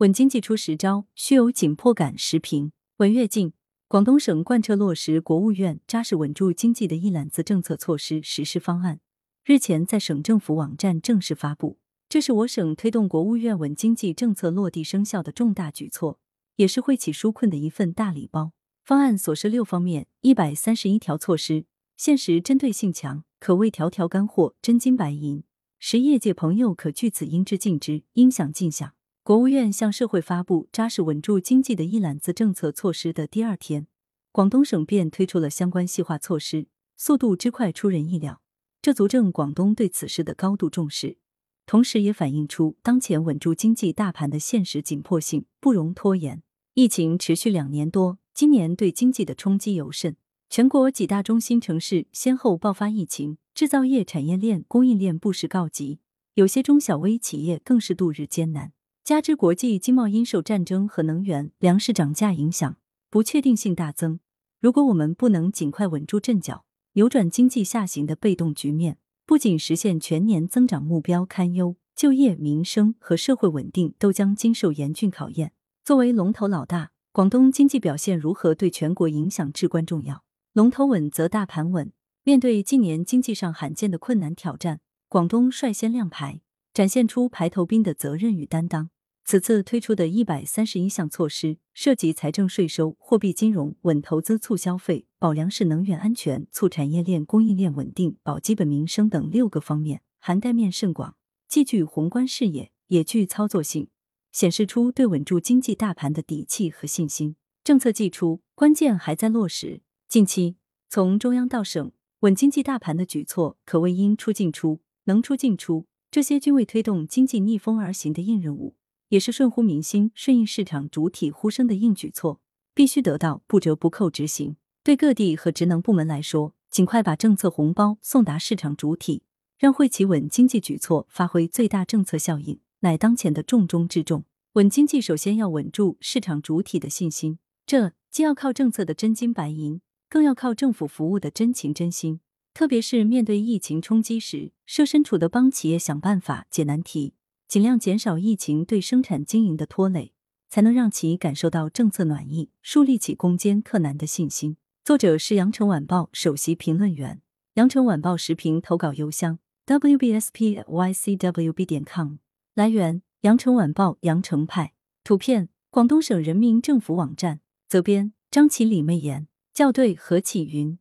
稳经济出实招，需有紧迫感。时评：稳跃进。广东省贯彻落实国务院扎实稳住经济的一揽子政策措施实施方案，日前在省政府网站正式发布。这是我省推动国务院稳经济政策落地生效的重大举措，也是惠企纾困的一份大礼包。方案所涉六方面，一百三十一条措施，现实针对性强，可谓条条干货，真金白银。使业界朋友可据此应知尽知，应享尽享。国务院向社会发布扎实稳住经济的一揽子政策措施的第二天，广东省便推出了相关细化措施，速度之快出人意料。这足证广东对此事的高度重视，同时也反映出当前稳住经济大盘的现实紧迫性，不容拖延。疫情持续两年多，今年对经济的冲击尤甚，全国几大中心城市先后爆发疫情，制造业产业链、供应链不时告急，有些中小微企业更是度日艰难。加之国际经贸因受战争和能源、粮食涨价影响，不确定性大增。如果我们不能尽快稳住阵脚，扭转经济下行的被动局面，不仅实现全年增长目标堪忧，就业、民生和社会稳定都将经受严峻考验。作为龙头老大，广东经济表现如何对全国影响至关重要。龙头稳则大盘稳。面对近年经济上罕见的困难挑战，广东率先亮牌，展现出排头兵的责任与担当。此次推出的一百三十一项措施，涉及财政税收、货币金融、稳投资、促消费、保粮食能源安全、促产业链供应链稳定、保基本民生等六个方面，涵盖面甚广，既具宏观视野，也具操作性，显示出对稳住经济大盘的底气和信心。政策既出，关键还在落实。近期，从中央到省，稳经济大盘的举措可谓应出尽出，能出尽出，这些均为推动经济逆风而行的硬任务。也是顺乎民心、顺应市场主体呼声的硬举措，必须得到不折不扣执行。对各地和职能部门来说，尽快把政策红包送达市场主体，让惠企稳经济举措发挥最大政策效应，乃当前的重中之重。稳经济首先要稳住市场主体的信心，这既要靠政策的真金白银，更要靠政府服务的真情真心。特别是面对疫情冲击时，设身处地帮企业想办法解难题。尽量减少疫情对生产经营的拖累，才能让其感受到政策暖意，树立起攻坚克难的信心。作者是羊城晚报首席评论员，羊城晚报时评投稿邮箱 wbspycwb 点 com。来源：羊城晚报羊城派。图片：广东省人民政府网站。责编：张琪、李媚妍。校对：何启云。